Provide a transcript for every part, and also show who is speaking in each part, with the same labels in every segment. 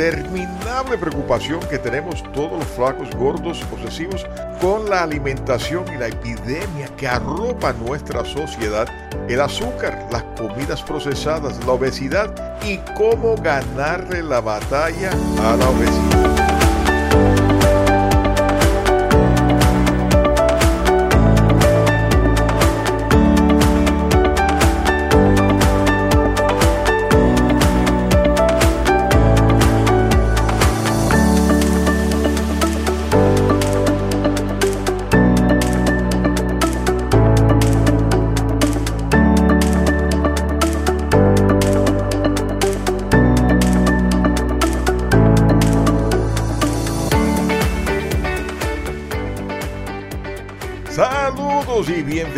Speaker 1: interminable preocupación que tenemos todos los flacos, gordos, obsesivos con la alimentación y la epidemia que arropa nuestra sociedad, el azúcar, las comidas procesadas, la obesidad y cómo ganarle la batalla a la obesidad.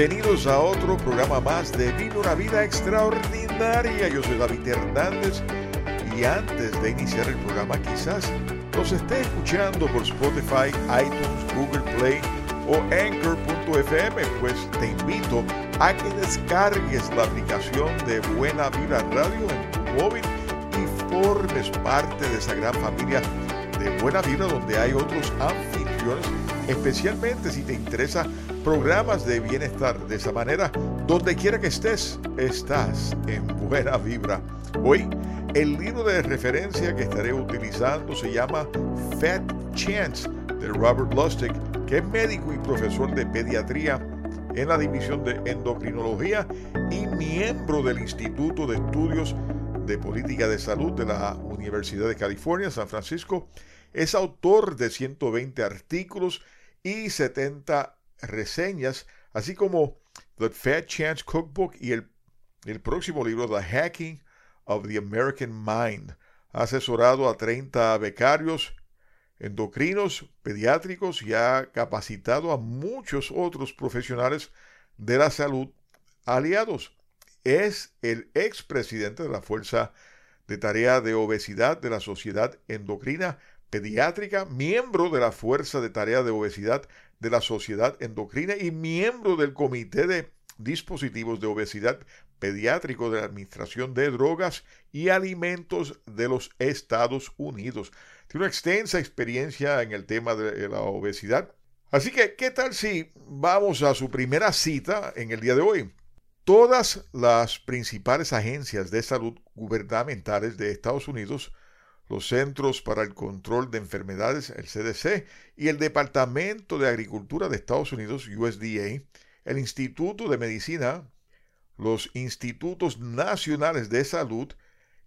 Speaker 1: Bienvenidos a otro programa más de Vive una vida extraordinaria. Yo soy David Hernández y antes de iniciar el programa quizás nos esté escuchando por Spotify, iTunes, Google Play o Anchor.fm, pues te invito a que descargues la aplicación de Buena Vida Radio en tu móvil y formes parte de esa gran familia de Buena Vida donde hay otros anfitriones, especialmente si te interesa programas de bienestar. De esa manera, donde quiera que estés, estás en buena vibra. Hoy, el libro de referencia que estaré utilizando se llama Fat Chance de Robert Lustig, que es médico y profesor de pediatría en la división de endocrinología y miembro del Instituto de Estudios de Política de Salud de la Universidad de California, San Francisco. Es autor de 120 artículos y 70 reseñas, así como The Fat Chance Cookbook y el, el próximo libro, The Hacking of the American Mind. Ha asesorado a 30 becarios endocrinos, pediátricos y ha capacitado a muchos otros profesionales de la salud aliados. Es el expresidente de la Fuerza de Tarea de Obesidad de la Sociedad Endocrina Pediátrica, miembro de la Fuerza de Tarea de Obesidad de la Sociedad Endocrina y miembro del Comité de Dispositivos de Obesidad Pediátrico de la Administración de Drogas y Alimentos de los Estados Unidos. Tiene una extensa experiencia en el tema de la obesidad. Así que, ¿qué tal si vamos a su primera cita en el día de hoy? Todas las principales agencias de salud gubernamentales de Estados Unidos los Centros para el Control de Enfermedades, el CDC, y el Departamento de Agricultura de Estados Unidos, USDA, el Instituto de Medicina, los Institutos Nacionales de Salud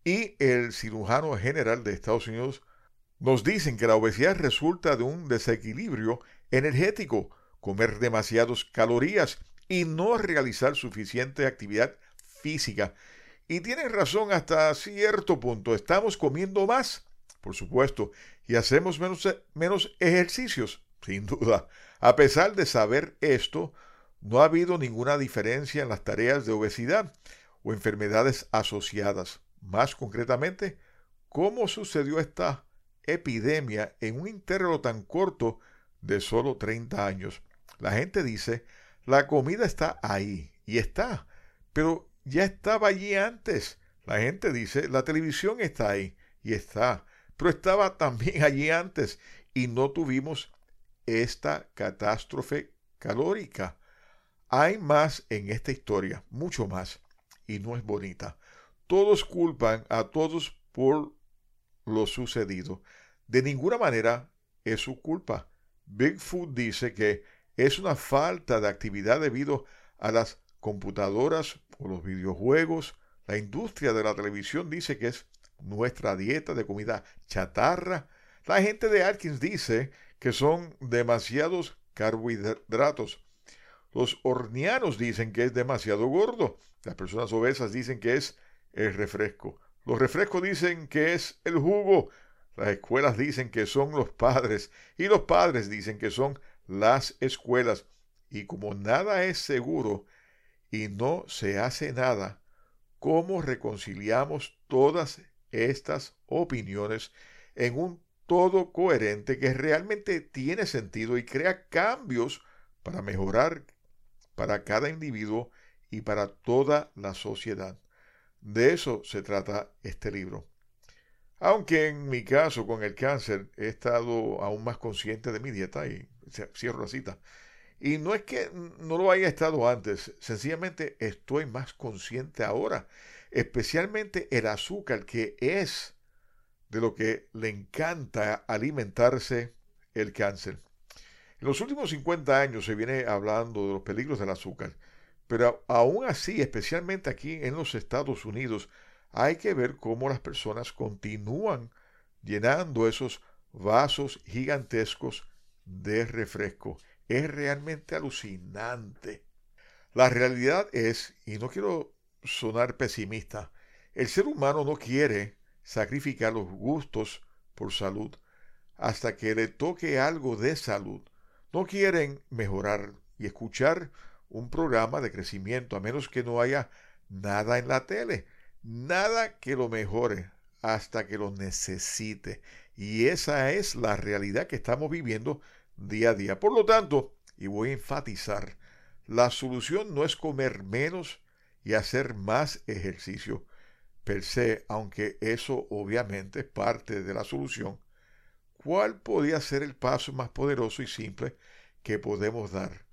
Speaker 1: y el Cirujano General de Estados Unidos nos dicen que la obesidad resulta de un desequilibrio energético, comer demasiadas calorías y no realizar suficiente actividad física y tienen razón hasta cierto punto. Estamos comiendo más, por supuesto, y hacemos menos, menos ejercicios, sin duda. A pesar de saber esto, no ha habido ninguna diferencia en las tareas de obesidad o enfermedades asociadas. Más concretamente, ¿cómo sucedió esta epidemia en un intervalo tan corto de solo 30 años? La gente dice, la comida está ahí, y está, pero ya estaba allí antes. La gente dice, la televisión está ahí y está, pero estaba también allí antes y no tuvimos esta catástrofe calórica. Hay más en esta historia, mucho más, y no es bonita. Todos culpan a todos por lo sucedido. De ninguna manera es su culpa. Bigfoot dice que es una falta de actividad debido a las computadoras o los videojuegos. La industria de la televisión dice que es nuestra dieta de comida chatarra. La gente de Atkins dice que son demasiados carbohidratos. Los hornianos dicen que es demasiado gordo. Las personas obesas dicen que es el refresco. Los refrescos dicen que es el jugo. Las escuelas dicen que son los padres. Y los padres dicen que son las escuelas. Y como nada es seguro, y no se hace nada, ¿cómo reconciliamos todas estas opiniones en un todo coherente que realmente tiene sentido y crea cambios para mejorar para cada individuo y para toda la sociedad? De eso se trata este libro. Aunque en mi caso con el cáncer he estado aún más consciente de mi dieta y cierro la cita. Y no es que no lo haya estado antes, sencillamente estoy más consciente ahora, especialmente el azúcar que es de lo que le encanta alimentarse el cáncer. En los últimos 50 años se viene hablando de los peligros del azúcar, pero aún así, especialmente aquí en los Estados Unidos, hay que ver cómo las personas continúan llenando esos vasos gigantescos de refresco. Es realmente alucinante. La realidad es, y no quiero sonar pesimista, el ser humano no quiere sacrificar los gustos por salud hasta que le toque algo de salud. No quieren mejorar y escuchar un programa de crecimiento a menos que no haya nada en la tele, nada que lo mejore hasta que lo necesite. Y esa es la realidad que estamos viviendo día a día. Por lo tanto, y voy a enfatizar, la solución no es comer menos y hacer más ejercicio per se, aunque eso obviamente es parte de la solución. ¿Cuál podría ser el paso más poderoso y simple que podemos dar?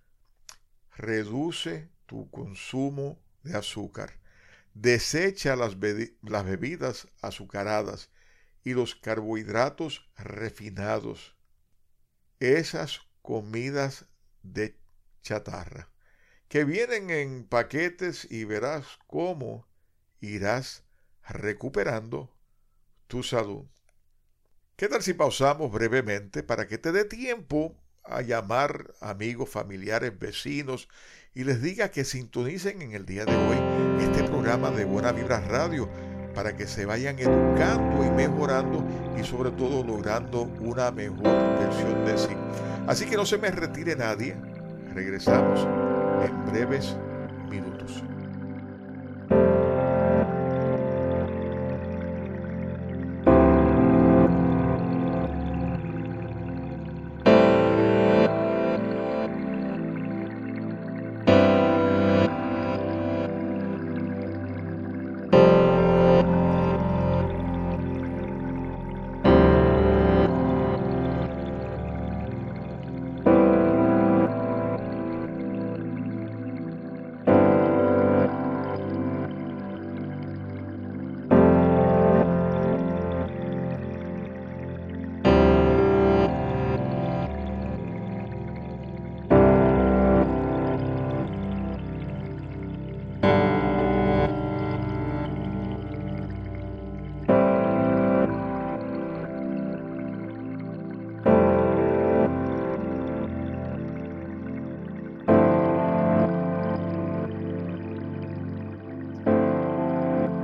Speaker 1: Reduce tu consumo de azúcar. Desecha las, las bebidas azucaradas y los carbohidratos refinados esas comidas de chatarra que vienen en paquetes y verás cómo irás recuperando tu salud. ¿Qué tal si pausamos brevemente para que te dé tiempo a llamar amigos, familiares, vecinos y les diga que sintonicen en el día de hoy este programa de Buena Vibra Radio? para que se vayan educando y mejorando y sobre todo logrando una mejor versión de. Así que no se me retire nadie. Regresamos en breves minutos.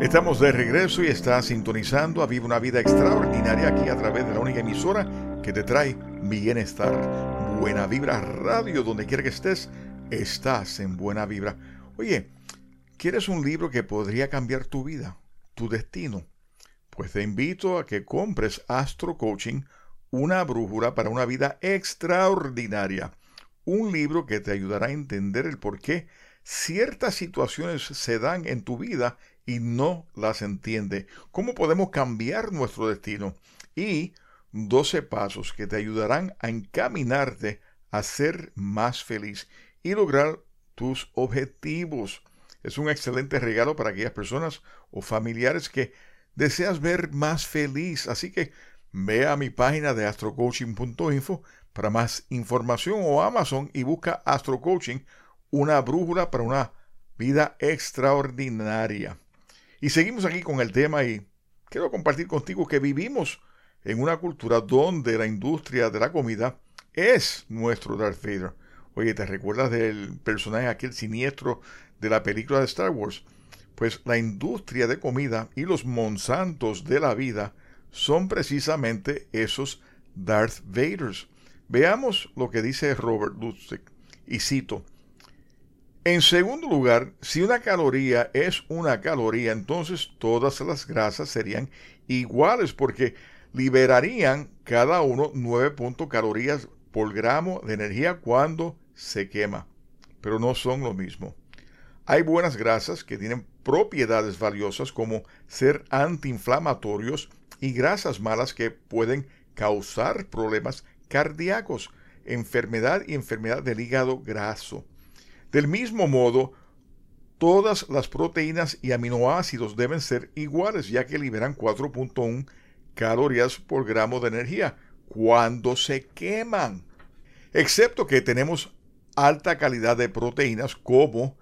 Speaker 1: Estamos de regreso y está sintonizando a Viva una Vida Extraordinaria aquí a través de la única emisora que te trae bienestar. Buena Vibra Radio, donde quiera que estés, estás en Buena Vibra. Oye, ¿quieres un libro que podría cambiar tu vida, tu destino? Pues te invito a que compres Astro Coaching, una brújula para una vida extraordinaria. Un libro que te ayudará a entender el por qué ciertas situaciones se dan en tu vida y no las entiende. ¿Cómo podemos cambiar nuestro destino? Y 12 pasos que te ayudarán a encaminarte a ser más feliz y lograr tus objetivos. Es un excelente regalo para aquellas personas o familiares que deseas ver más feliz. Así que ve a mi página de astrocoaching.info para más información o Amazon y busca Astro Coaching, una brújula para una vida extraordinaria. Y seguimos aquí con el tema y quiero compartir contigo que vivimos en una cultura donde la industria de la comida es nuestro Darth Vader. Oye, ¿te recuerdas del personaje aquel siniestro de la película de Star Wars? Pues la industria de comida y los Monsantos de la vida son precisamente esos Darth Vaders. Veamos lo que dice Robert Lustig, y cito, en segundo lugar, si una caloría es una caloría, entonces todas las grasas serían iguales porque liberarían cada uno 9 calorías por gramo de energía cuando se quema, pero no son lo mismo. Hay buenas grasas que tienen propiedades valiosas como ser antiinflamatorios, y grasas malas que pueden causar problemas cardíacos, enfermedad y enfermedad del hígado graso. Del mismo modo, todas las proteínas y aminoácidos deben ser iguales, ya que liberan 4.1 calorías por gramo de energía cuando se queman. Excepto que tenemos alta calidad de proteínas como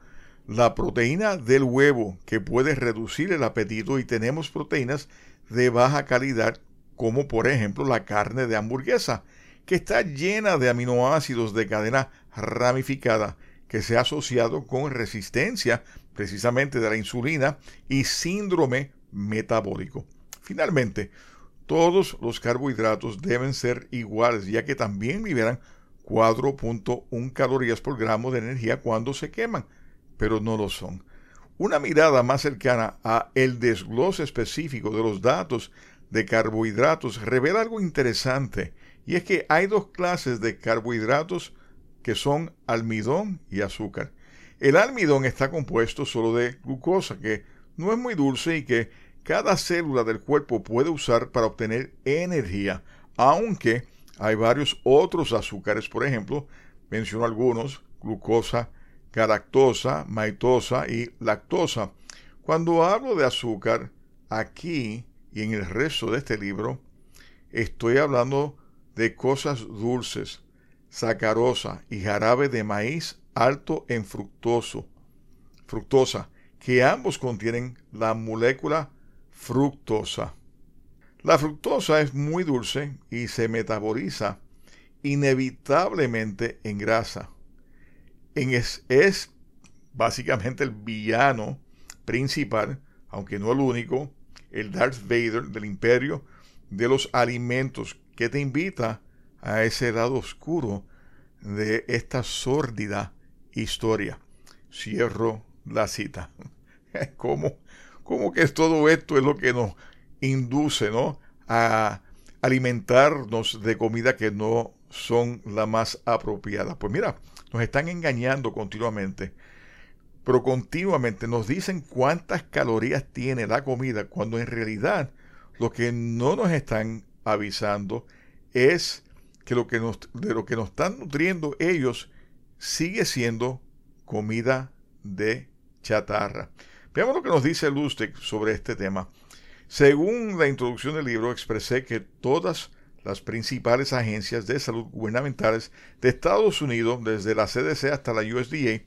Speaker 1: la proteína del huevo que puede reducir el apetito y tenemos proteínas de baja calidad como por ejemplo la carne de hamburguesa que está llena de aminoácidos de cadena ramificada que se ha asociado con resistencia precisamente de la insulina y síndrome metabólico. Finalmente, todos los carbohidratos deben ser iguales, ya que también liberan 4.1 calorías por gramo de energía cuando se queman, pero no lo son. Una mirada más cercana a el desglose específico de los datos de carbohidratos revela algo interesante, y es que hay dos clases de carbohidratos que son almidón y azúcar. El almidón está compuesto solo de glucosa, que no es muy dulce y que cada célula del cuerpo puede usar para obtener energía, aunque hay varios otros azúcares, por ejemplo, menciono algunos, glucosa, galactosa, maitosa y lactosa. Cuando hablo de azúcar, aquí y en el resto de este libro, estoy hablando de cosas dulces, sacarosa y jarabe de maíz alto en fructosa, que ambos contienen la molécula fructosa. La fructosa es muy dulce y se metaboliza inevitablemente en grasa. En es, es básicamente el villano principal, aunque no el único, el Darth Vader del imperio de los alimentos que te invita a ese lado oscuro de esta sórdida historia. Cierro la cita. ¿Cómo, cómo que todo esto es lo que nos induce ¿no? a alimentarnos de comida que no son la más apropiada? Pues mira, nos están engañando continuamente, pero continuamente nos dicen cuántas calorías tiene la comida, cuando en realidad lo que no nos están avisando es que, lo que nos, de lo que nos están nutriendo ellos sigue siendo comida de chatarra. Veamos lo que nos dice Lustig sobre este tema. Según la introducción del libro, expresé que todas las principales agencias de salud gubernamentales de Estados Unidos, desde la CDC hasta la USDA,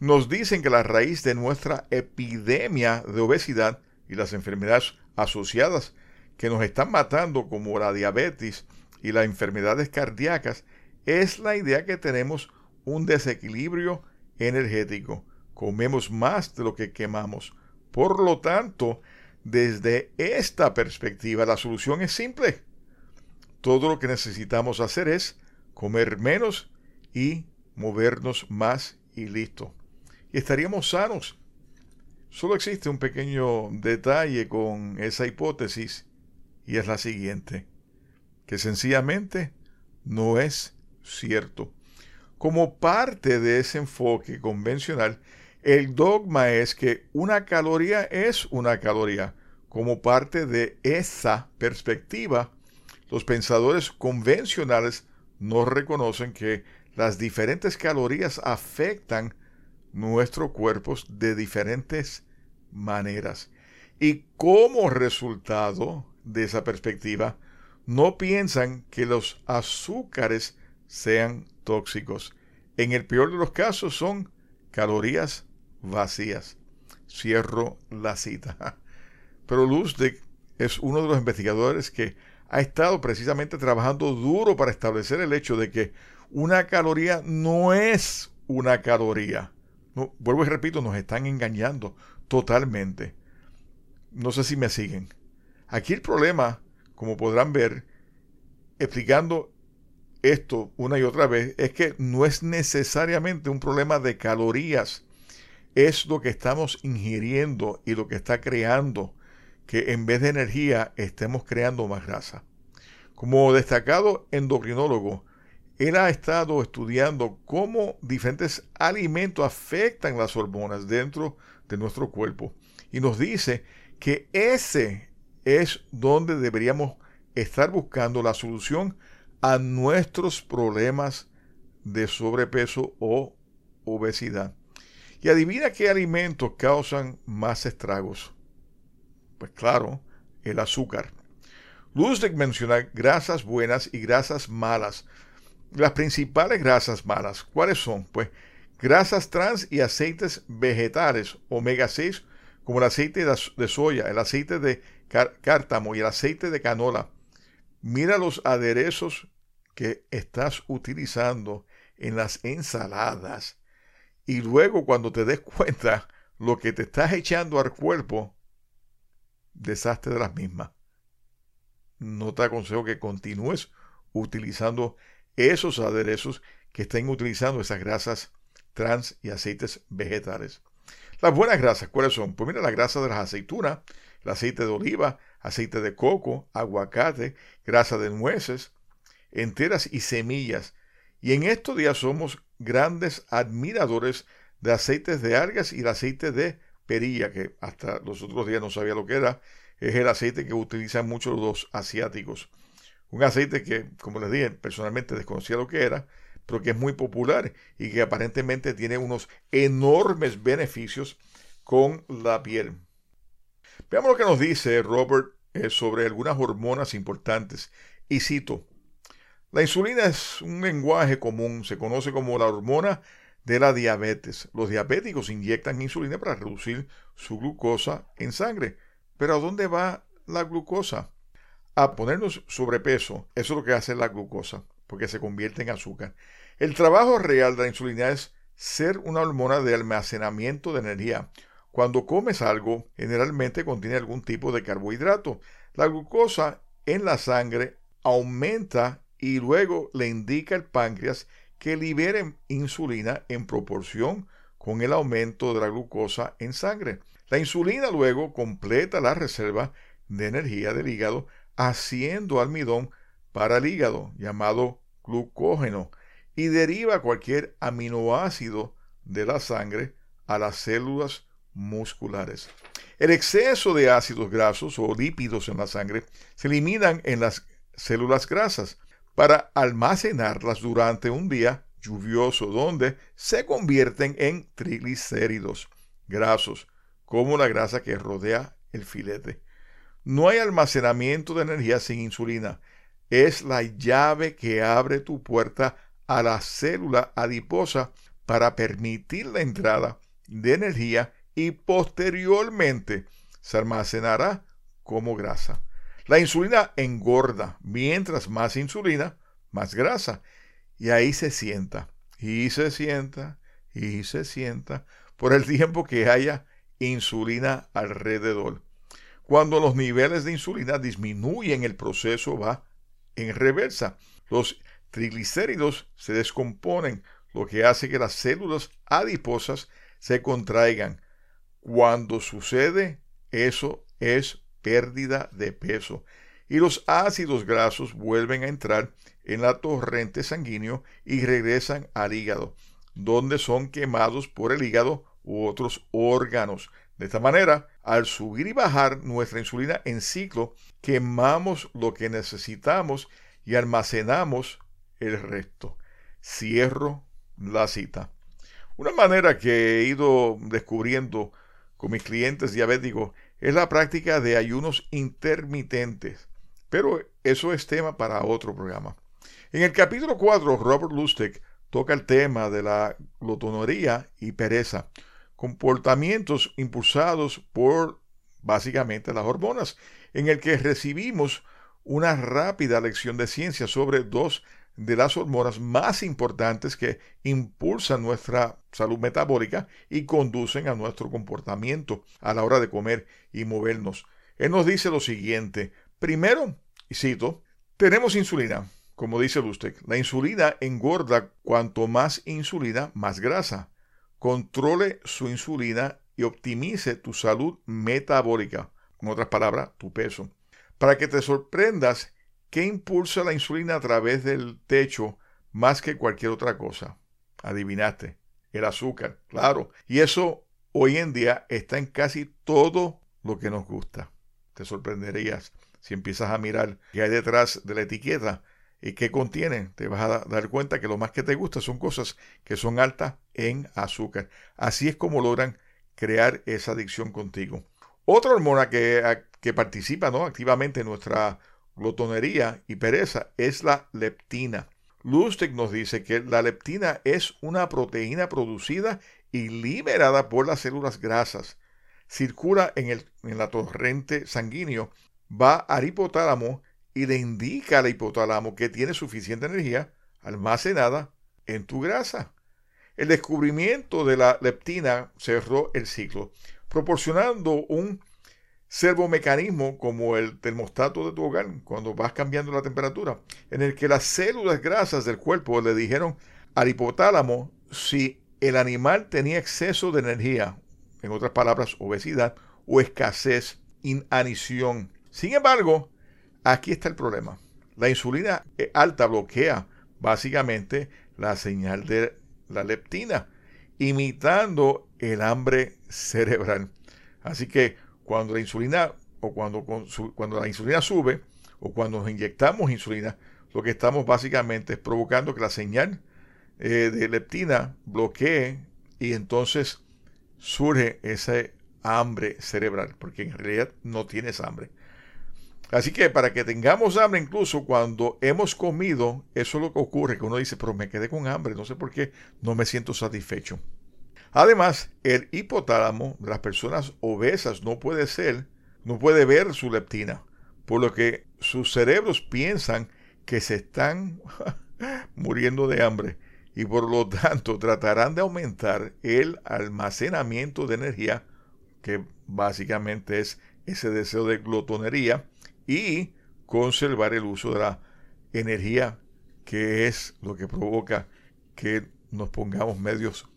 Speaker 1: nos dicen que la raíz de nuestra epidemia de obesidad y las enfermedades asociadas que nos están matando, como la diabetes, y las enfermedades cardíacas es la idea que tenemos un desequilibrio energético. Comemos más de lo que quemamos. Por lo tanto, desde esta perspectiva, la solución es simple. Todo lo que necesitamos hacer es comer menos y movernos más y listo. Y estaríamos sanos. Solo existe un pequeño detalle con esa hipótesis y es la siguiente que sencillamente no es cierto. Como parte de ese enfoque convencional, el dogma es que una caloría es una caloría. Como parte de esa perspectiva, los pensadores convencionales no reconocen que las diferentes calorías afectan nuestros cuerpos de diferentes maneras. Y como resultado de esa perspectiva, no piensan que los azúcares sean tóxicos. En el peor de los casos son calorías vacías. Cierro la cita. Pero Lustig es uno de los investigadores que ha estado precisamente trabajando duro para establecer el hecho de que una caloría no es una caloría. Vuelvo y repito, nos están engañando totalmente. No sé si me siguen. Aquí el problema como podrán ver, explicando esto una y otra vez, es que no es necesariamente un problema de calorías, es lo que estamos ingiriendo y lo que está creando que en vez de energía estemos creando más grasa. Como destacado endocrinólogo, él ha estado estudiando cómo diferentes alimentos afectan las hormonas dentro de nuestro cuerpo y nos dice que ese es donde deberíamos estar buscando la solución a nuestros problemas de sobrepeso o obesidad. Y adivina qué alimentos causan más estragos. Pues claro, el azúcar. Lustig menciona grasas buenas y grasas malas. Las principales grasas malas, ¿cuáles son? Pues grasas trans y aceites vegetales, omega 6, como el aceite de soya, el aceite de cártamo y el aceite de canola. Mira los aderezos que estás utilizando en las ensaladas y luego cuando te des cuenta lo que te estás echando al cuerpo, desastre de las mismas. No te aconsejo que continúes utilizando esos aderezos que estén utilizando esas grasas trans y aceites vegetales. Las buenas grasas, ¿cuáles son? Pues mira, la grasa de las aceitunas, aceite de oliva, aceite de coco, aguacate, grasa de nueces, enteras y semillas. Y en estos días somos grandes admiradores de aceites de algas y el aceite de perilla, que hasta los otros días no sabía lo que era. Es el aceite que utilizan muchos los asiáticos. Un aceite que, como les dije, personalmente desconocía lo que era, pero que es muy popular y que aparentemente tiene unos enormes beneficios con la piel. Veamos lo que nos dice Robert eh, sobre algunas hormonas importantes. Y cito, la insulina es un lenguaje común, se conoce como la hormona de la diabetes. Los diabéticos inyectan insulina para reducir su glucosa en sangre. Pero ¿a dónde va la glucosa? A ponernos sobrepeso. Eso es lo que hace la glucosa, porque se convierte en azúcar. El trabajo real de la insulina es ser una hormona de almacenamiento de energía. Cuando comes algo, generalmente contiene algún tipo de carbohidrato. La glucosa en la sangre aumenta y luego le indica al páncreas que libere insulina en proporción con el aumento de la glucosa en sangre. La insulina luego completa la reserva de energía del hígado haciendo almidón para el hígado llamado glucógeno y deriva cualquier aminoácido de la sangre a las células musculares. El exceso de ácidos grasos o lípidos en la sangre se eliminan en las células grasas para almacenarlas durante un día lluvioso donde se convierten en triglicéridos grasos, como la grasa que rodea el filete. No hay almacenamiento de energía sin insulina. Es la llave que abre tu puerta a la célula adiposa para permitir la entrada de energía y posteriormente se almacenará como grasa. La insulina engorda, mientras más insulina, más grasa. Y ahí se sienta, y se sienta, y se sienta, por el tiempo que haya insulina alrededor. Cuando los niveles de insulina disminuyen, el proceso va en reversa. Los triglicéridos se descomponen, lo que hace que las células adiposas se contraigan. Cuando sucede eso es pérdida de peso y los ácidos grasos vuelven a entrar en la torrente sanguíneo y regresan al hígado, donde son quemados por el hígado u otros órganos. De esta manera, al subir y bajar nuestra insulina en ciclo, quemamos lo que necesitamos y almacenamos el resto. Cierro la cita. Una manera que he ido descubriendo con mis clientes diabéticos es la práctica de ayunos intermitentes. Pero eso es tema para otro programa. En el capítulo 4, Robert Lustig toca el tema de la glotonería y pereza, comportamientos impulsados por básicamente las hormonas, en el que recibimos una rápida lección de ciencia sobre dos de las hormonas más importantes que impulsan nuestra salud metabólica y conducen a nuestro comportamiento a la hora de comer y movernos. Él nos dice lo siguiente. Primero, y cito, tenemos insulina. Como dice usted, la insulina engorda cuanto más insulina, más grasa. Controle su insulina y optimice tu salud metabólica. En otras palabras, tu peso. Para que te sorprendas, ¿Qué impulsa la insulina a través del techo más que cualquier otra cosa? Adivinaste, el azúcar, claro. Y eso hoy en día está en casi todo lo que nos gusta. te sorprenderías si empiezas a mirar qué hay detrás de la etiqueta y qué contiene. Te vas a dar cuenta que lo más que te gusta son cosas que son altas en azúcar. Así es como logran crear esa adicción contigo. Otra hormona que, que participa ¿no? activamente en nuestra glotonería y pereza es la leptina. Lustig nos dice que la leptina es una proteína producida y liberada por las células grasas. Circula en, el, en la torrente sanguíneo, va al hipotálamo y le indica al hipotálamo que tiene suficiente energía almacenada en tu grasa. El descubrimiento de la leptina cerró el ciclo, proporcionando un servomecanismo como el termostato de tu hogar cuando vas cambiando la temperatura, en el que las células grasas del cuerpo le dijeron al hipotálamo si el animal tenía exceso de energía, en otras palabras, obesidad o escasez, inanición. Sin embargo, aquí está el problema. La insulina alta bloquea básicamente la señal de la leptina, imitando el hambre cerebral. Así que cuando la insulina o cuando, cuando la insulina sube o cuando nos inyectamos insulina, lo que estamos básicamente es provocando que la señal eh, de leptina bloquee y entonces surge ese hambre cerebral, porque en realidad no tienes hambre. Así que para que tengamos hambre, incluso cuando hemos comido, eso es lo que ocurre, que uno dice, pero me quedé con hambre, no sé por qué, no me siento satisfecho. Además, el hipotálamo de las personas obesas no puede ser, no puede ver su leptina, por lo que sus cerebros piensan que se están muriendo de hambre y por lo tanto tratarán de aumentar el almacenamiento de energía, que básicamente es ese deseo de glotonería, y conservar el uso de la energía, que es lo que provoca que nos pongamos medios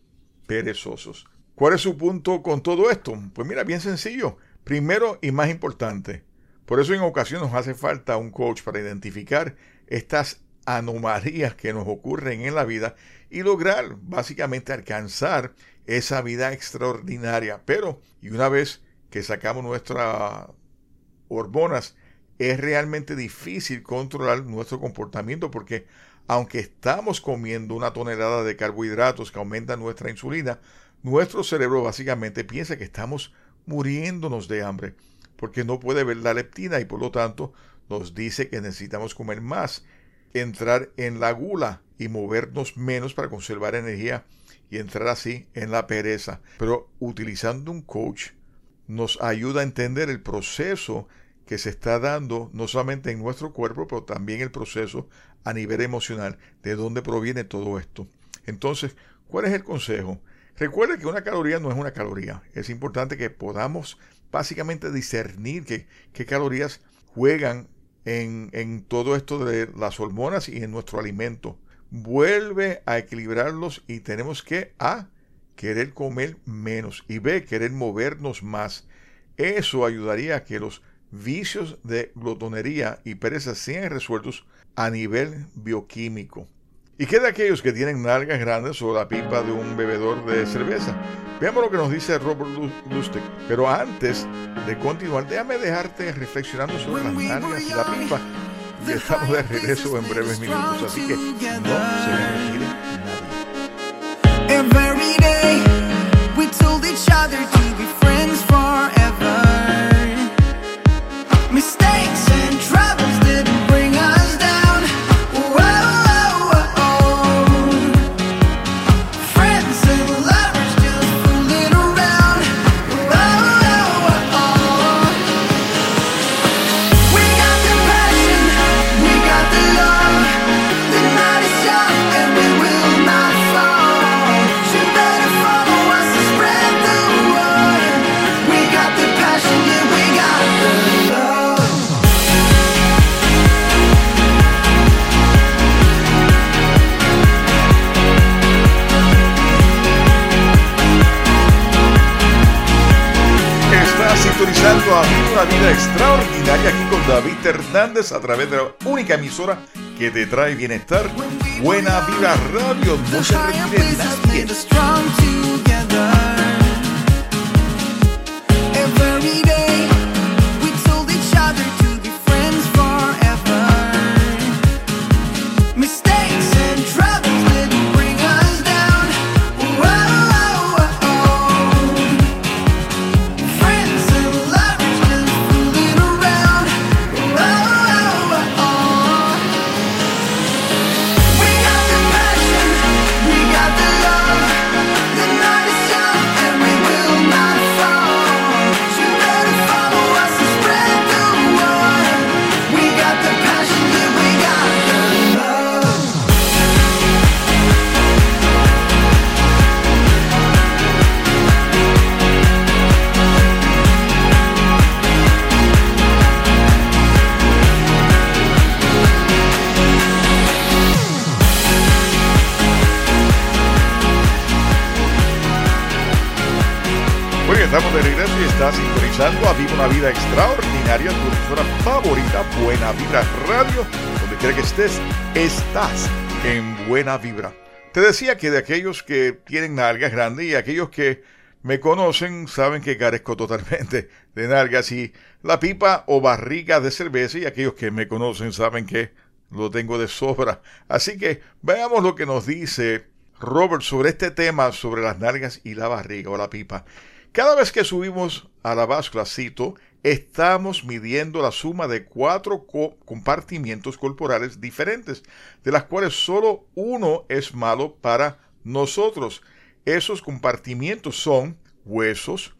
Speaker 1: perezosos. ¿Cuál es su punto con todo esto? Pues mira, bien sencillo. Primero y más importante, por eso en ocasiones nos hace falta un coach para identificar estas anomalías que nos ocurren en la vida y lograr básicamente alcanzar esa vida extraordinaria. Pero, y una vez que sacamos nuestras hormonas, es realmente difícil controlar nuestro comportamiento porque aunque estamos comiendo una tonelada de carbohidratos que aumentan nuestra insulina, nuestro cerebro básicamente piensa que estamos muriéndonos de hambre porque no puede ver la leptina y por lo tanto nos dice que necesitamos comer más, entrar en la gula y movernos menos para conservar energía y entrar así en la pereza. Pero utilizando un coach nos ayuda a entender el proceso que se está dando no solamente en nuestro cuerpo, pero también el proceso a nivel emocional, de dónde proviene todo esto. Entonces, ¿cuál es el consejo? Recuerde que una caloría no es una caloría. Es importante que podamos básicamente discernir qué, calorías juegan en, en todo esto de las hormonas y en nuestro alimento. Vuelve a equilibrarlos y tenemos que A, querer comer menos y B, querer movernos más. Eso ayudaría a que los vicios de glotonería y pereza sean resueltos a nivel bioquímico. ¿Y qué de aquellos que tienen nalgas grandes o la pipa de un bebedor de cerveza? Veamos lo que nos dice Robert Lustig. Pero antes de continuar, déjame dejarte reflexionando sobre las nalgas y la pipa. Y estamos de regreso en breves minutos, así que no se me retire una vida extraordinaria aquí con David Hernández a través de la única emisora que te trae bienestar. Buena Vida Radio, no se retire nadie. Estás en Buena Vibra. Te decía que de aquellos que tienen nalgas grandes y aquellos que me conocen saben que carezco totalmente de nalgas y la pipa o barriga de cerveza y aquellos que me conocen saben que lo tengo de sobra. Así que veamos lo que nos dice Robert sobre este tema sobre las nalgas y la barriga o la pipa. Cada vez que subimos a la báscula, cito, estamos midiendo la suma de cuatro compartimientos corporales diferentes, de las cuales solo uno es malo para nosotros. Esos compartimientos son huesos.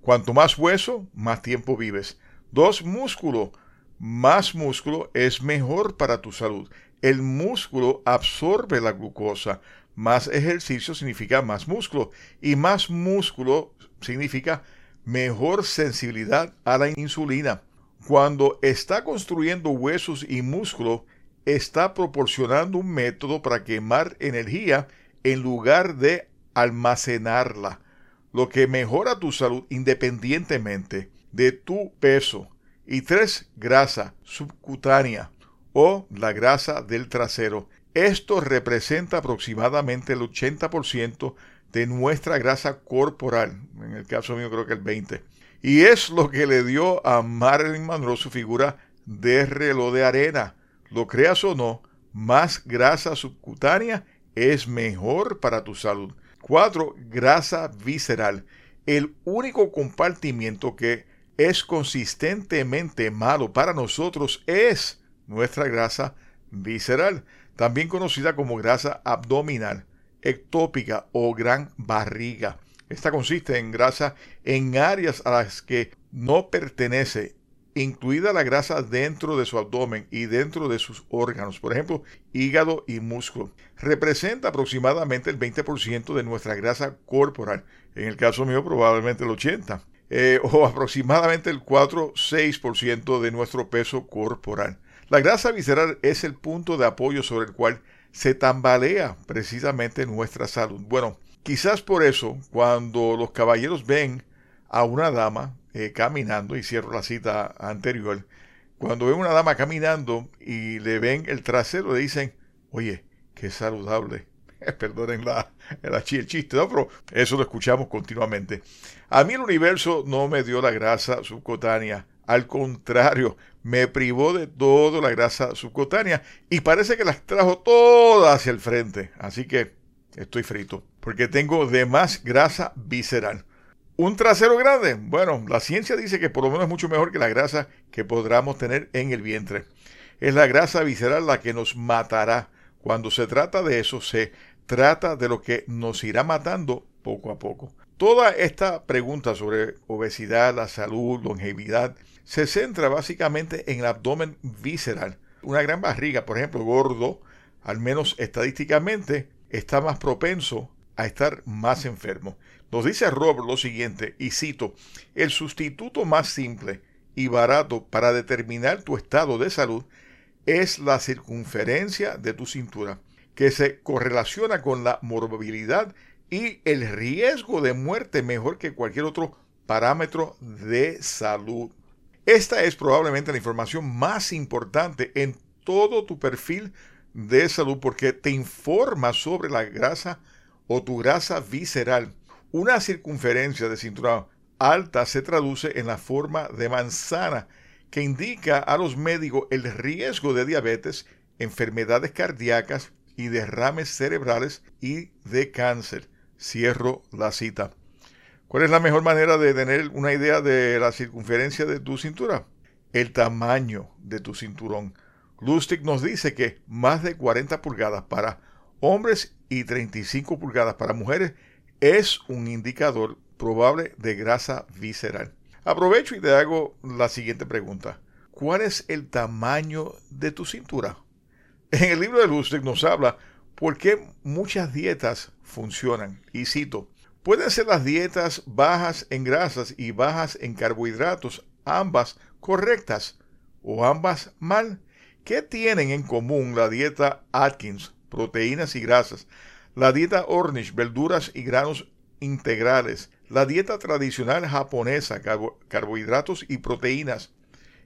Speaker 1: Cuanto más hueso, más tiempo vives. Dos, músculo. Más músculo es mejor para tu salud. El músculo absorbe la glucosa. Más ejercicio significa más músculo. Y más músculo significa mejor sensibilidad a la insulina. Cuando está construyendo huesos y músculo, está proporcionando un método para quemar energía en lugar de almacenarla, lo que mejora tu salud independientemente de tu peso. Y tres, grasa subcutánea o la grasa del trasero. Esto representa aproximadamente el 80% de nuestra grasa corporal. En el caso mío creo que el 20. Y es lo que le dio a Marilyn Monroe su figura de reloj de arena. Lo creas o no, más grasa subcutánea es mejor para tu salud. 4. Grasa visceral. El único compartimiento que es consistentemente malo para nosotros es nuestra grasa visceral, también conocida como grasa abdominal ectópica o gran barriga. Esta consiste en grasa en áreas a las que no pertenece, incluida la grasa dentro de su abdomen y dentro de sus órganos, por ejemplo, hígado y músculo. Representa aproximadamente el 20% de nuestra grasa corporal, en el caso mío probablemente el 80%, eh, o aproximadamente el 4-6% de nuestro peso corporal. La grasa visceral es el punto de apoyo sobre el cual se tambalea precisamente nuestra salud. Bueno, quizás por eso, cuando los caballeros ven a una dama eh, caminando, y cierro la cita anterior, cuando ven una dama caminando y le ven el trasero, le dicen, oye, qué saludable. Perdonen la, el chiste, ¿no? pero eso lo escuchamos continuamente. A mí el universo no me dio la grasa subcutánea al contrario, me privó de toda la grasa subcutánea y parece que las trajo todas hacia el frente. Así que estoy frito, porque tengo de más grasa visceral. ¿Un trasero grande? Bueno, la ciencia dice que por lo menos es mucho mejor que la grasa que podamos tener en el vientre. Es la grasa visceral la que nos matará. Cuando se trata de eso, se trata de lo que nos irá matando poco a poco. Toda esta pregunta sobre obesidad, la salud, longevidad, se centra básicamente en el abdomen visceral. Una gran barriga, por ejemplo, gordo, al menos estadísticamente, está más propenso a estar más enfermo. Nos dice Robert lo siguiente, y cito, el sustituto más simple y barato para determinar tu estado de salud es la circunferencia de tu cintura, que se correlaciona con la morbilidad y el riesgo de muerte mejor que cualquier otro parámetro de salud. Esta es probablemente la información más importante en todo tu perfil de salud porque te informa sobre la grasa o tu grasa visceral. Una circunferencia de cintura alta se traduce en la forma de manzana que indica a los médicos el riesgo de diabetes, enfermedades cardíacas y derrames cerebrales y de cáncer. Cierro la cita. ¿Cuál es la mejor manera de tener una idea de la circunferencia de tu cintura? El tamaño de tu cinturón. Lustig nos dice que más de 40 pulgadas para hombres y 35 pulgadas para mujeres es un indicador probable de grasa visceral. Aprovecho y te hago la siguiente pregunta. ¿Cuál es el tamaño de tu cintura? En el libro de Lustig nos habla por qué muchas dietas funcionan. Y cito, Pueden ser las dietas bajas en grasas y bajas en carbohidratos, ambas correctas o ambas mal. ¿Qué tienen en común la dieta Atkins, proteínas y grasas, la dieta Ornish, verduras y granos integrales, la dieta tradicional japonesa, carbohidratos y proteínas,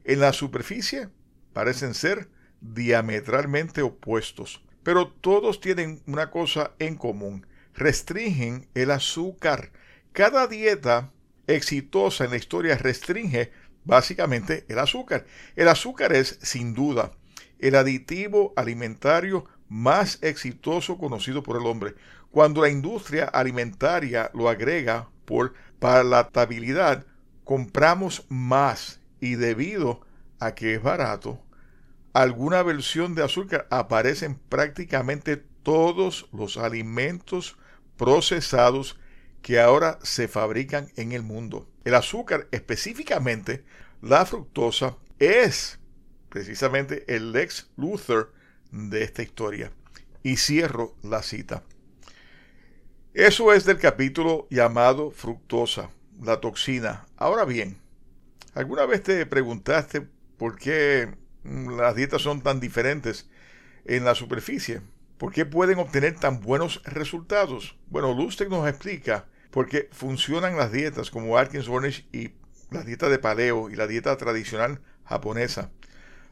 Speaker 1: en la superficie parecen ser diametralmente opuestos, pero todos tienen una cosa en común, restringen el azúcar. Cada dieta exitosa en la historia restringe básicamente el azúcar. El azúcar es, sin duda, el aditivo alimentario más exitoso conocido por el hombre. Cuando la industria alimentaria lo agrega por palatabilidad, compramos más y debido a que es barato, alguna versión de azúcar aparece en prácticamente todos los alimentos procesados que ahora se fabrican en el mundo. El azúcar, específicamente la fructosa, es precisamente el Lex Luthor de esta historia. Y cierro la cita. Eso es del capítulo llamado fructosa, la toxina. Ahora bien, ¿alguna vez te preguntaste por qué las dietas son tan diferentes en la superficie? ¿Por qué pueden obtener tan buenos resultados? Bueno, Lustig nos explica por qué funcionan las dietas como Atkins Ornish y la dieta de paleo y la dieta tradicional japonesa.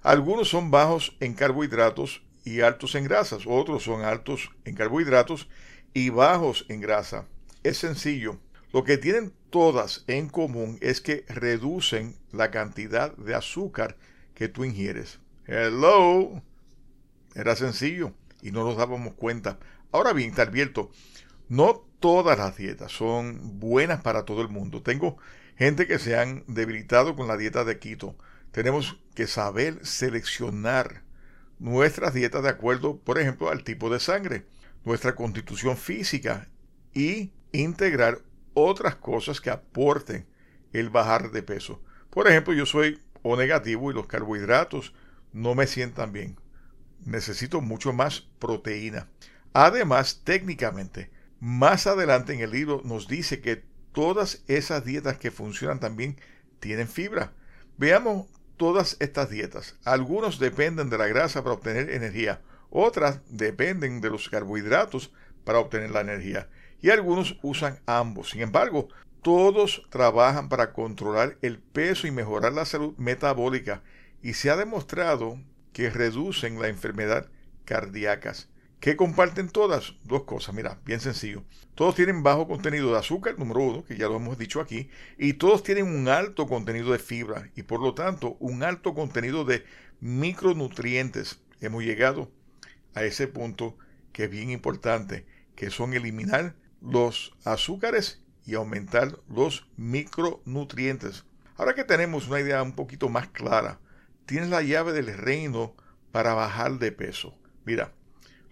Speaker 1: Algunos son bajos en carbohidratos y altos en grasas, otros son altos en carbohidratos y bajos en grasa. Es sencillo. Lo que tienen todas en común es que reducen la cantidad de azúcar que tú ingieres. Hello. Era sencillo y no nos dábamos cuenta. Ahora bien, te advierto, no todas las dietas son buenas para todo el mundo. Tengo gente que se han debilitado con la dieta de keto. Tenemos que saber seleccionar nuestras dietas de acuerdo, por ejemplo, al tipo de sangre, nuestra constitución física y integrar otras cosas que aporten el bajar de peso. Por ejemplo, yo soy O negativo y los carbohidratos no me sientan bien. Necesito mucho más proteína. Además, técnicamente, más adelante en el libro nos dice que todas esas dietas que funcionan también tienen fibra. Veamos todas estas dietas. Algunos dependen de la grasa para obtener energía, otras dependen de los carbohidratos para obtener la energía y algunos usan ambos. Sin embargo, todos trabajan para controlar el peso y mejorar la salud metabólica y se ha demostrado que reducen la enfermedad cardíacas. ¿Qué comparten todas? Dos cosas, mira, bien sencillo. Todos tienen bajo contenido de azúcar, número uno, que ya lo hemos dicho aquí, y todos tienen un alto contenido de fibra y por lo tanto un alto contenido de micronutrientes. Hemos llegado a ese punto que es bien importante, que son eliminar los azúcares y aumentar los micronutrientes. Ahora que tenemos una idea un poquito más clara, tienes la llave del reino para bajar de peso. Mira,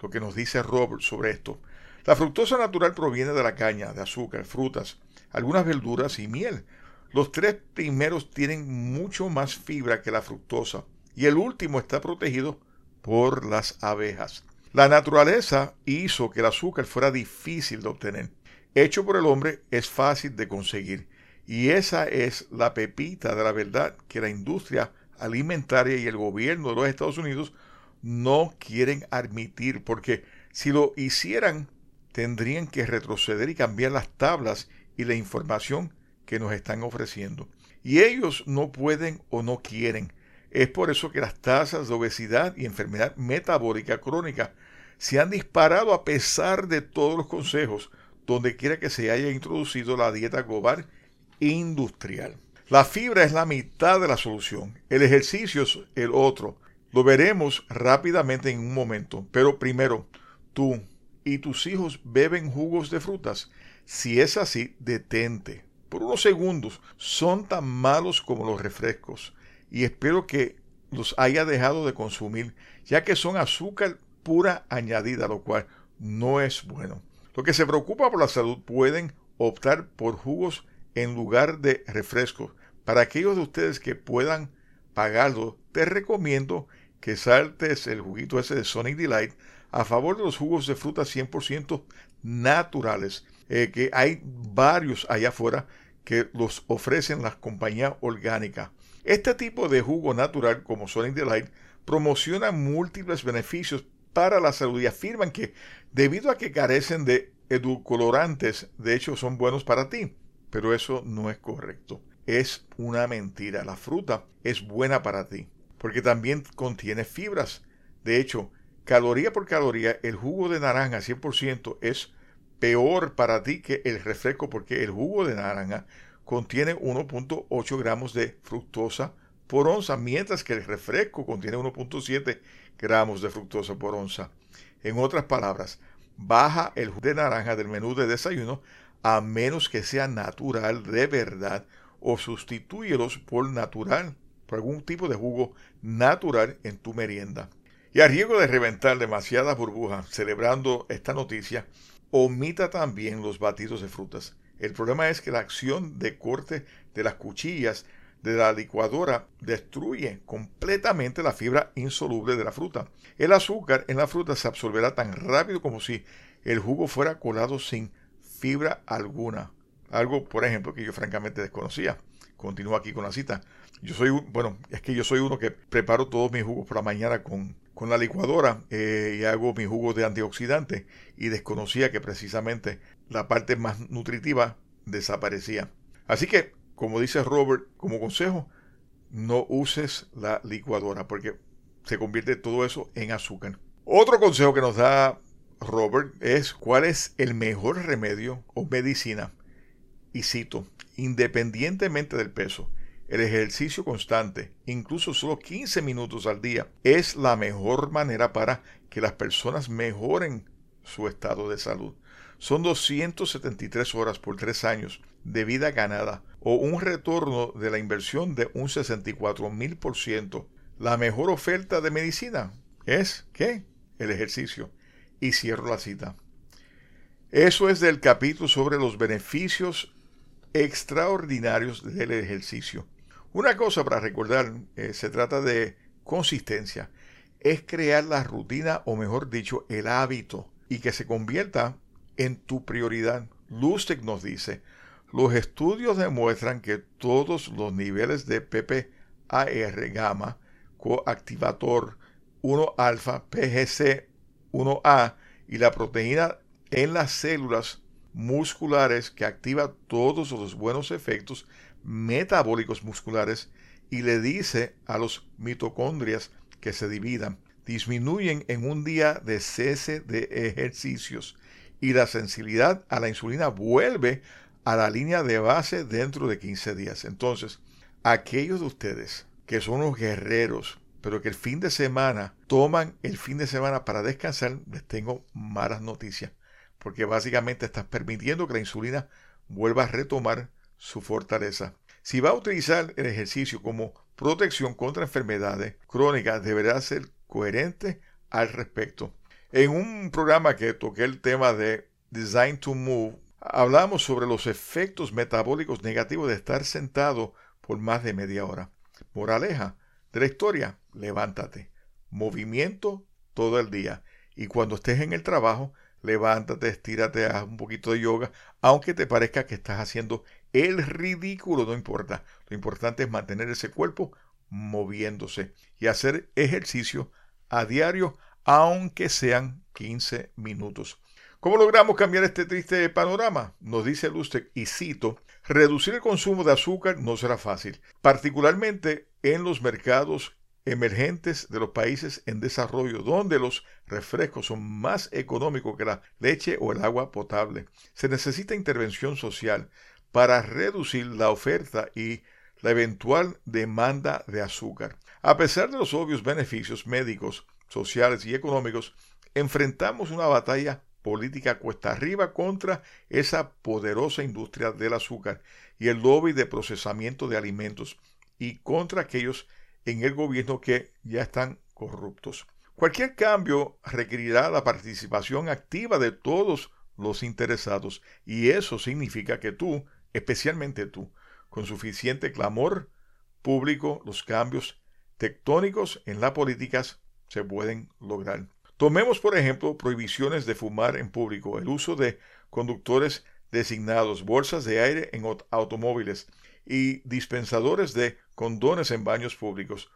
Speaker 1: lo que nos dice Robert sobre esto. La fructosa natural proviene de la caña, de azúcar, frutas, algunas verduras y miel. Los tres primeros tienen mucho más fibra que la fructosa y el último está protegido por las abejas. La naturaleza hizo que el azúcar fuera difícil de obtener. Hecho por el hombre es fácil de conseguir. Y esa es la pepita de la verdad que la industria alimentaria y el gobierno de los Estados Unidos no quieren admitir, porque si lo hicieran, tendrían que retroceder y cambiar las tablas y la información que nos están ofreciendo. Y ellos no pueden o no quieren. Es por eso que las tasas de obesidad y enfermedad metabólica crónica se han disparado a pesar de todos los consejos, donde quiera que se haya introducido la dieta global industrial. La fibra es la mitad de la solución, el ejercicio es el otro. Lo veremos rápidamente en un momento, pero primero, tú y tus hijos beben jugos de frutas. Si es así, detente. Por unos segundos, son tan malos como los refrescos y espero que los haya dejado de consumir, ya que son azúcar pura añadida, lo cual no es bueno. Los que se preocupa por la salud pueden optar por jugos en lugar de refrescos. Para aquellos de ustedes que puedan pagarlo, te recomiendo que saltes el juguito ese de Sonic Delight a favor de los jugos de fruta 100% naturales, eh, que hay varios allá afuera que los ofrecen las compañías orgánicas. Este tipo de jugo natural como Sonic Delight promociona múltiples beneficios para la salud y afirman que debido a que carecen de edulcorantes, de hecho son buenos para ti. pero eso no es correcto. Es una mentira. La fruta es buena para ti, porque también contiene fibras. De hecho, caloría por caloría, el jugo de naranja 100% es peor para ti que el refresco, porque el jugo de naranja contiene 1.8 gramos de fructosa por onza, mientras que el refresco contiene 1.7 gramos de fructosa por onza. En otras palabras, baja el jugo de naranja del menú de desayuno a menos que sea natural de verdad o sustitúyelos por natural, por algún tipo de jugo natural en tu merienda. Y a riesgo de reventar demasiadas burbujas celebrando esta noticia, omita también los batidos de frutas. El problema es que la acción de corte de las cuchillas de la licuadora destruye completamente la fibra insoluble de la fruta. El azúcar en la fruta se absorberá tan rápido como si el jugo fuera colado sin fibra alguna. Algo, por ejemplo, que yo francamente desconocía. Continúo aquí con la cita. Yo soy, bueno, es que yo soy uno que preparo todos mis jugos por la mañana con, con la licuadora eh, y hago mis jugos de antioxidante y desconocía que precisamente la parte más nutritiva desaparecía. Así que, como dice Robert, como consejo, no uses la licuadora porque se convierte todo eso en azúcar. Otro consejo que nos da Robert es cuál es el mejor remedio o medicina. Y cito, independientemente del peso, el ejercicio constante, incluso solo 15 minutos al día, es la mejor manera para que las personas mejoren su estado de salud. Son 273 horas por 3 años de vida ganada o un retorno de la inversión de un 64 mil por ciento. La mejor oferta de medicina es, ¿qué? El ejercicio. Y cierro la cita. Eso es del capítulo sobre los beneficios extraordinarios del ejercicio. Una cosa para recordar, eh, se trata de consistencia. Es crear la rutina o mejor dicho, el hábito y que se convierta en tu prioridad. Lustig nos dice, los estudios demuestran que todos los niveles de PPAR gamma, coactivator 1 alfa, PGC 1A y la proteína en las células musculares que activa todos los buenos efectos metabólicos musculares y le dice a los mitocondrias que se dividan, disminuyen en un día de cese de ejercicios y la sensibilidad a la insulina vuelve a la línea de base dentro de 15 días. Entonces, aquellos de ustedes que son los guerreros, pero que el fin de semana toman el fin de semana para descansar, les tengo malas noticias, porque básicamente estás permitiendo que la insulina vuelva a retomar su fortaleza. Si va a utilizar el ejercicio como protección contra enfermedades crónicas, deberá ser coherente al respecto. En un programa que toqué el tema de Design to Move, hablamos sobre los efectos metabólicos negativos de estar sentado por más de media hora. Moraleja de la historia, levántate. Movimiento todo el día. Y cuando estés en el trabajo, levántate, estírate, haz un poquito de yoga, aunque te parezca que estás haciendo el ridículo, no importa. Lo importante es mantener ese cuerpo moviéndose y hacer ejercicio a diario aunque sean 15 minutos. ¿Cómo logramos cambiar este triste panorama? Nos dice Lustig, y cito, reducir el consumo de azúcar no será fácil, particularmente en los mercados emergentes de los países en desarrollo, donde los refrescos son más económicos que la leche o el agua potable. Se necesita intervención social para reducir la oferta y la eventual demanda de azúcar. A pesar de los obvios beneficios médicos, sociales y económicos, enfrentamos una batalla política cuesta arriba contra esa poderosa industria del azúcar y el lobby de procesamiento de alimentos y contra aquellos en el gobierno que ya están corruptos. Cualquier cambio requerirá la participación activa de todos los interesados y eso significa que tú, especialmente tú, con suficiente clamor público, los cambios tectónicos en las políticas se pueden lograr. Tomemos, por ejemplo, prohibiciones de fumar en público, el uso de conductores designados, bolsas de aire en automóviles y dispensadores de condones en baños públicos.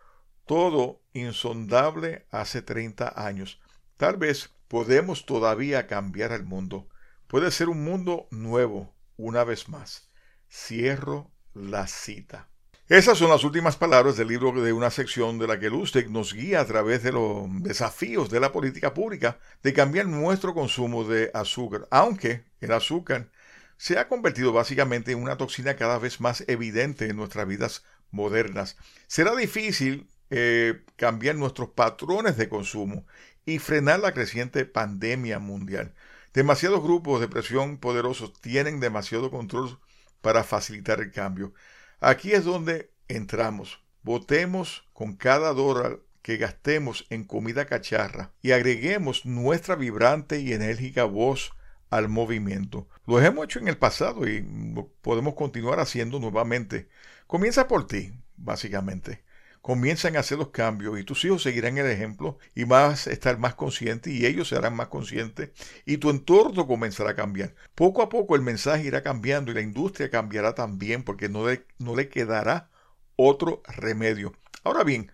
Speaker 1: Todo insondable hace 30 años. Tal vez podemos todavía cambiar el mundo. Puede ser un mundo nuevo, una vez más. Cierro la cita. Esas son las últimas palabras del libro de una sección de la que Lustig nos guía a través de los desafíos de la política pública de cambiar nuestro consumo de azúcar, aunque el azúcar se ha convertido básicamente en una toxina cada vez más evidente en nuestras vidas modernas. Será difícil eh, cambiar nuestros patrones de consumo y frenar la creciente pandemia mundial. Demasiados grupos de presión poderosos tienen demasiado control para facilitar el cambio. Aquí es donde entramos. Votemos con cada dólar que gastemos en comida cacharra y agreguemos nuestra vibrante y enérgica voz al movimiento. Lo hemos hecho en el pasado y podemos continuar haciendo nuevamente. Comienza por ti, básicamente. Comienzan a hacer los cambios y tus hijos seguirán el ejemplo y vas a estar más consciente y ellos serán más conscientes y tu entorno comenzará a cambiar. Poco a poco el mensaje irá cambiando y la industria cambiará también porque no le, no le quedará otro remedio. Ahora bien,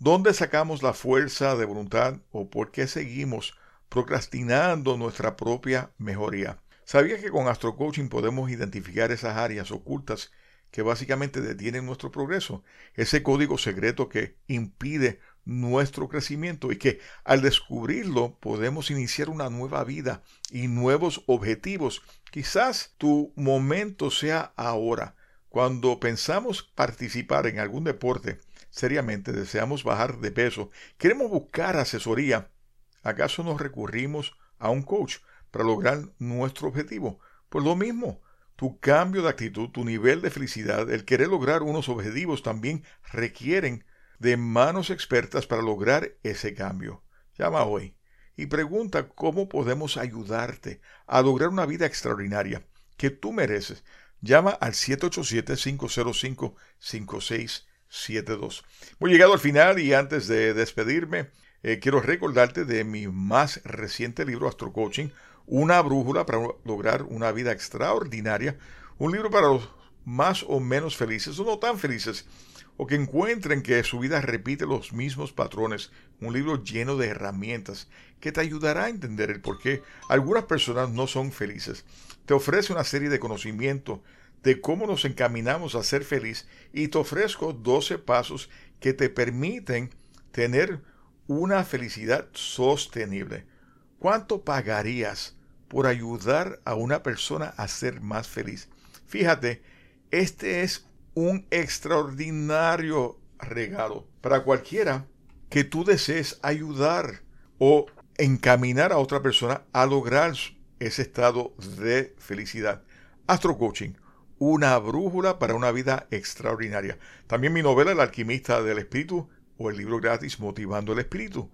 Speaker 1: ¿dónde sacamos la fuerza de voluntad o por qué seguimos procrastinando nuestra propia mejoría? ¿Sabías que con Astro Coaching podemos identificar esas áreas ocultas que básicamente detienen nuestro progreso? Ese código secreto que impide nuestro crecimiento y que al descubrirlo podemos iniciar una nueva vida y nuevos objetivos. Quizás tu momento sea ahora. Cuando pensamos participar en algún deporte, seriamente deseamos bajar de peso, queremos buscar asesoría, ¿acaso nos recurrimos a un coach para lograr nuestro objetivo? Pues lo mismo, tu cambio de actitud, tu nivel de felicidad, el querer lograr unos objetivos también requieren de manos expertas para lograr ese cambio. Llama hoy y pregunta cómo podemos ayudarte a lograr una vida extraordinaria que tú mereces. Llama al 787-505-5672. Hemos llegado al final y antes de despedirme, eh, quiero recordarte de mi más reciente libro, Astro Coaching, una brújula para lograr una vida extraordinaria, un libro para los más o menos felices o no tan felices, o que encuentren que su vida repite los mismos patrones, un libro lleno de herramientas que te ayudará a entender el por qué algunas personas no son felices. Te ofrece una serie de conocimientos de cómo nos encaminamos a ser feliz y te ofrezco 12 pasos que te permiten tener una felicidad sostenible. ¿Cuánto pagarías por ayudar a una persona a ser más feliz? Fíjate, este es un extraordinario regalo para cualquiera que tú desees ayudar o encaminar a otra persona a lograr ese estado de felicidad. Astro Coaching, una brújula para una vida extraordinaria. También mi novela El alquimista del espíritu o el libro gratis Motivando el Espíritu.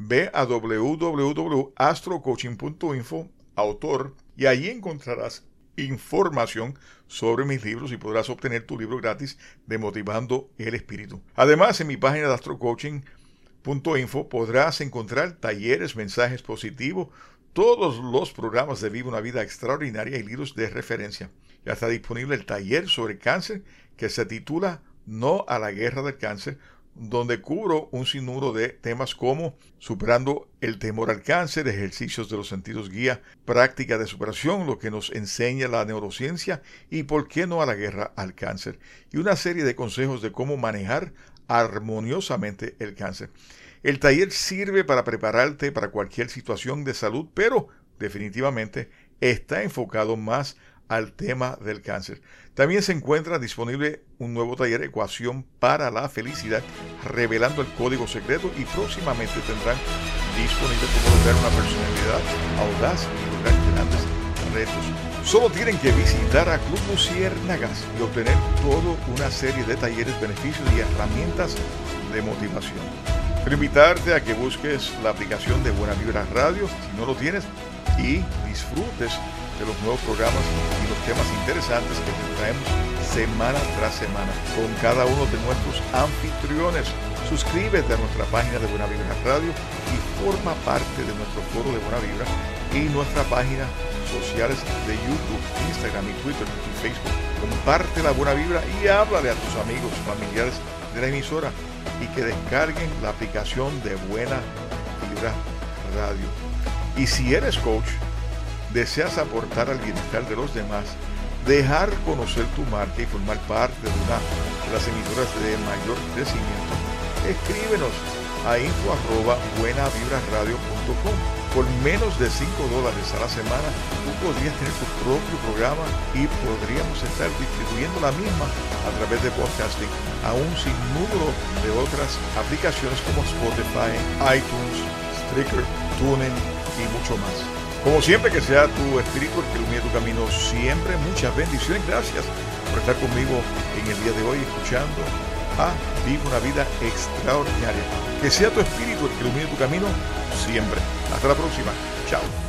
Speaker 1: Ve a www.astrocoaching.info, autor, y allí encontrarás información sobre mis libros y podrás obtener tu libro gratis de Motivando el Espíritu. Además, en mi página de astrocoaching.info podrás encontrar talleres, mensajes positivos, todos los programas de Viva una Vida Extraordinaria y libros de referencia. Ya está disponible el taller sobre cáncer que se titula No a la guerra del cáncer donde cubro un sinnúmero de temas como superando el temor al cáncer, ejercicios de los sentidos guía, práctica de superación, lo que nos enseña la neurociencia y por qué no a la guerra al cáncer, y una serie de consejos de cómo manejar armoniosamente el cáncer. El taller sirve para prepararte para cualquier situación de salud, pero definitivamente está enfocado más al tema del cáncer. También se encuentra disponible un nuevo taller Ecuación para la Felicidad, revelando el código secreto y próximamente tendrán disponible cómo lograr una personalidad audaz y lograr grandes retos. Solo tienen que visitar a Club Luciérnagas y obtener toda una serie de talleres, beneficios y herramientas de motivación. Quiero invitarte a que busques la aplicación de Buena Vibra Radio, si no lo tienes, y disfrutes de los nuevos programas y los temas interesantes que traemos semana tras semana con cada uno de nuestros anfitriones. Suscríbete a nuestra página de Buena Vibra Radio y forma parte de nuestro foro de Buena Vibra y nuestra página sociales de YouTube, Instagram y Twitter y Facebook. Comparte la Buena Vibra y háblale a tus amigos, familiares de la emisora y que descarguen la aplicación de Buena Vibra Radio. Y si eres coach, deseas aportar al bienestar de los demás, dejar conocer tu marca y formar parte de una de las emisoras de mayor crecimiento, escríbenos a info arroba Por menos de 5 dólares a la semana, tú podrías tener tu propio programa y podríamos estar distribuyendo la misma a través de podcasting a un sinnúmero de otras aplicaciones como Spotify, iTunes, Spreaker, TuneIn y mucho más. Como siempre, que sea tu espíritu el que ilumine tu camino siempre. Muchas bendiciones. Gracias por estar conmigo en el día de hoy escuchando a Vive una vida extraordinaria. Que sea tu espíritu el que ilumine tu camino siempre. Hasta la próxima. Chao.